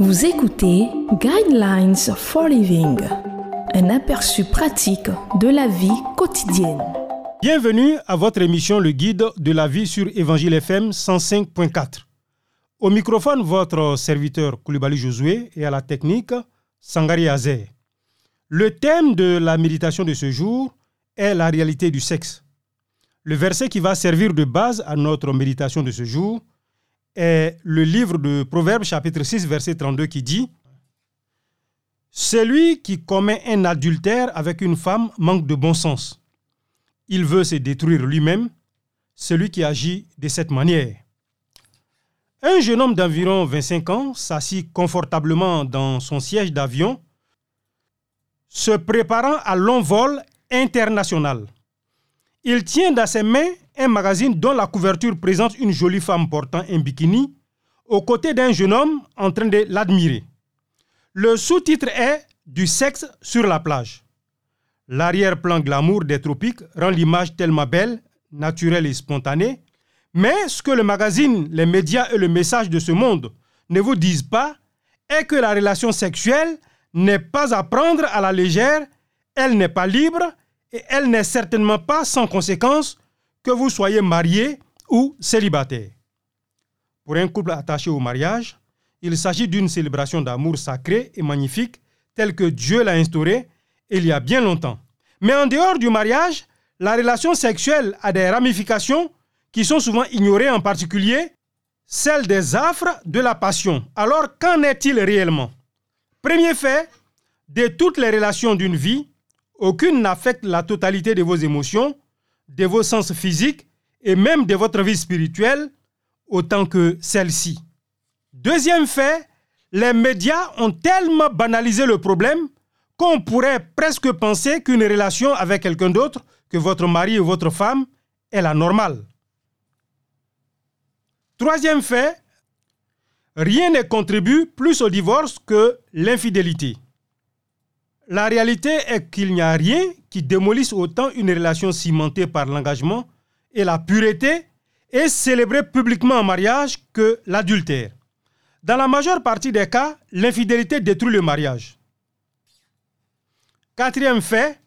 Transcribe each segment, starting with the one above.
Vous écoutez Guidelines for Living, un aperçu pratique de la vie quotidienne. Bienvenue à votre émission Le Guide de la vie sur Évangile FM 105.4. Au microphone, votre serviteur Koulibaly Josué et à la technique, Sangari Azer. Le thème de la méditation de ce jour est la réalité du sexe. Le verset qui va servir de base à notre méditation de ce jour est le livre de Proverbes chapitre 6 verset 32 qui dit Celui qui commet un adultère avec une femme manque de bon sens. Il veut se détruire lui-même, celui qui agit de cette manière. Un jeune homme d'environ 25 ans s'assit confortablement dans son siège d'avion, se préparant à l'envol international. Il tient dans ses mains un magazine dont la couverture présente une jolie femme portant un bikini aux côtés d'un jeune homme en train de l'admirer. Le sous-titre est Du sexe sur la plage. L'arrière-plan glamour des tropiques rend l'image tellement belle, naturelle et spontanée, mais ce que le magazine, les médias et le message de ce monde ne vous disent pas est que la relation sexuelle n'est pas à prendre à la légère, elle n'est pas libre et elle n'est certainement pas sans conséquence que vous soyez marié ou célibataire. Pour un couple attaché au mariage, il s'agit d'une célébration d'amour sacré et magnifique telle que Dieu l'a instaurée il y a bien longtemps. Mais en dehors du mariage, la relation sexuelle a des ramifications qui sont souvent ignorées, en particulier celle des affres de la passion. Alors qu'en est-il réellement? Premier fait, de toutes les relations d'une vie, aucune n'affecte la totalité de vos émotions, de vos sens physiques et même de votre vie spirituelle autant que celle-ci. Deuxième fait, les médias ont tellement banalisé le problème qu'on pourrait presque penser qu'une relation avec quelqu'un d'autre que votre mari ou votre femme est la normale. Troisième fait, rien ne contribue plus au divorce que l'infidélité. La réalité est qu'il n'y a rien qui démolisse autant une relation cimentée par l'engagement et la pureté et célébrée publiquement en mariage que l'adultère. Dans la majeure partie des cas, l'infidélité détruit le mariage. Quatrième fait,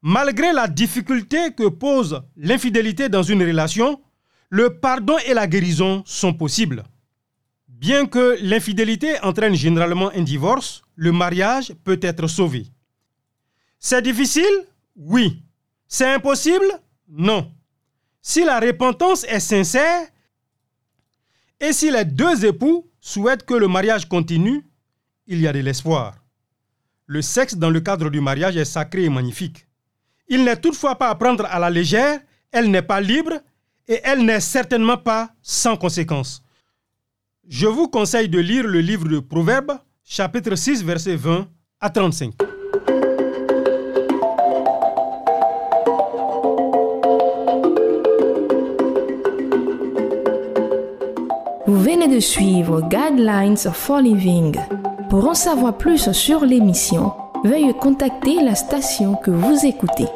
malgré la difficulté que pose l'infidélité dans une relation, le pardon et la guérison sont possibles. Bien que l'infidélité entraîne généralement un divorce, le mariage peut être sauvé. C'est difficile? Oui. C'est impossible? Non. Si la repentance est sincère et si les deux époux souhaitent que le mariage continue, il y a de l'espoir. Le sexe dans le cadre du mariage est sacré et magnifique. Il n'est toutefois pas à prendre à la légère, elle n'est pas libre et elle n'est certainement pas sans conséquence. Je vous conseille de lire le livre de Proverbes, chapitre 6, verset 20 à 35. Vous venez de suivre Guidelines for Living. Pour en savoir plus sur l'émission, veuillez contacter la station que vous écoutez.